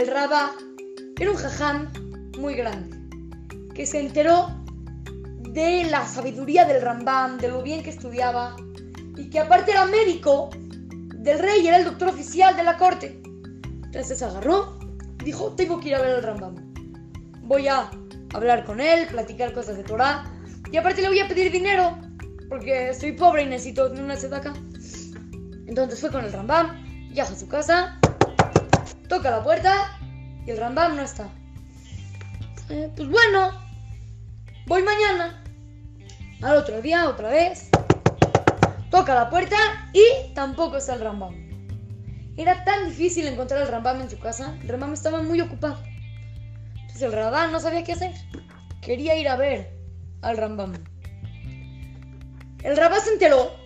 el Rabá era un jajam muy grande, que se enteró de la sabiduría del Rambam, de lo bien que estudiaba, y que aparte era médico del rey, era el doctor oficial de la corte. Entonces agarró y dijo, tengo que ir a ver al Rambam. Voy a hablar con él, platicar cosas de Torah, y aparte le voy a pedir dinero, porque estoy pobre y necesito una acá. Entonces fue con el Rambam, viaja a su casa, toca la puerta y el Rambam no está. Eh, pues bueno, voy mañana. Al otro día, otra vez. Toca la puerta y tampoco está el Rambam. Era tan difícil encontrar al Rambam en su casa. El Rambam estaba muy ocupado. Entonces el Rambam no sabía qué hacer. Quería ir a ver al Rambam. El Rambam se enteró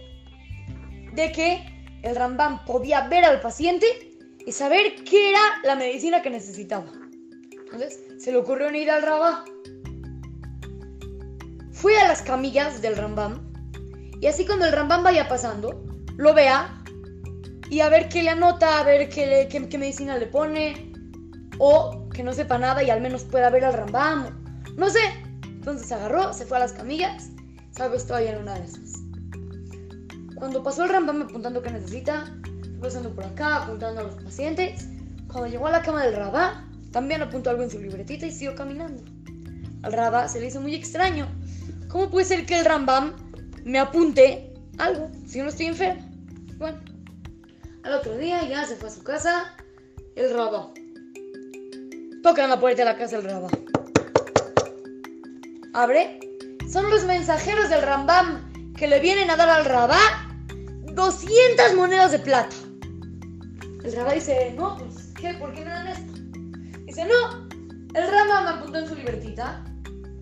de que el Rambam podía ver al paciente y saber qué era la medicina que necesitaba. Entonces se le ocurrió ir al Rambam. Fui a las camillas del Rambam y así cuando el Rambam vaya pasando, lo vea y a ver qué le anota, a ver qué, qué, medicina le pone o que no sepa nada y al menos pueda ver al Rambam. No sé. Entonces agarró, se fue a las camillas, sabes, estoy en una de esas. Cuando pasó el Rambam apuntando que necesita, pasando por acá, apuntando a los pacientes. Cuando llegó a la cama del Rabá, también apuntó algo en su libretita y siguió caminando. Al Rabá se le hizo muy extraño. ¿Cómo puede ser que el Rambam me apunte algo si no estoy enfermo? Bueno, al otro día ya se fue a su casa el Rabá. Toca la puerta de la casa del Rabá. Abre. Son los mensajeros del Rambam que le vienen a dar al Rabá 200 monedas de plata. El Rabá dice, no, pues, ¿qué? ¿Por qué me dan esto? Dice, no, el Rabá me apuntó en su libertita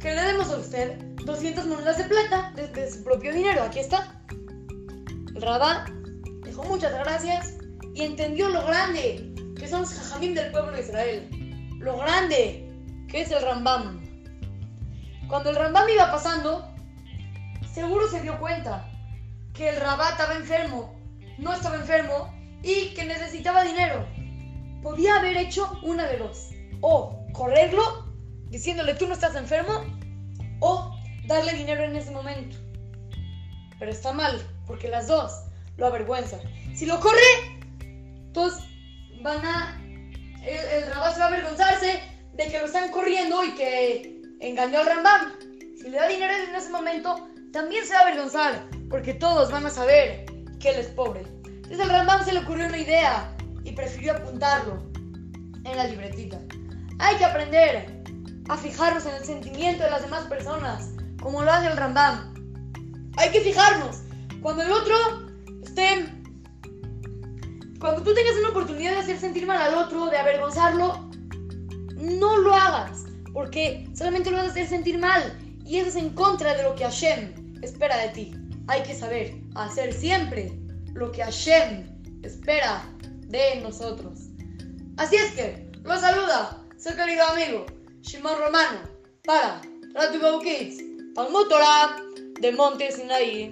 que le demos a usted 200 monedas de plata de, su propio dinero. Aquí está. El Rabá dijo muchas gracias y entendió lo grande que son los jajamim del pueblo de Israel. Lo grande que es el Rambam. Cuando el Rambam iba pasando, seguro se dio cuenta que el Rabat estaba enfermo, no estaba enfermo y que necesitaba dinero. Podía haber hecho una de dos. O correrlo diciéndole tú no estás enfermo o darle dinero en ese momento. Pero está mal, porque las dos lo avergüenzan. Si lo corre, entonces van a... El, el se va a avergonzarse de que lo están corriendo y que engañó al Rambam. Si le da dinero en ese momento, también se va a avergonzar porque todos van a saber que él es pobre. Entonces al Rambam se le ocurrió una idea y prefirió apuntarlo en la libretita. Hay que aprender a fijarnos en el sentimiento de las demás personas, como lo hace el Rambam. Hay que fijarnos cuando el otro esté... Cuando tú tengas una oportunidad de hacer sentir mal al otro, de avergonzarlo, no lo hagas, porque solamente lo vas a hacer sentir mal y eso es en contra de lo que Hashem espera de ti hay que saber hacer siempre lo que Hashem espera de nosotros. Así es que, lo saluda su querido amigo Shimon Romano para Radio Kids, Talmud Torah de Monte Sinaí.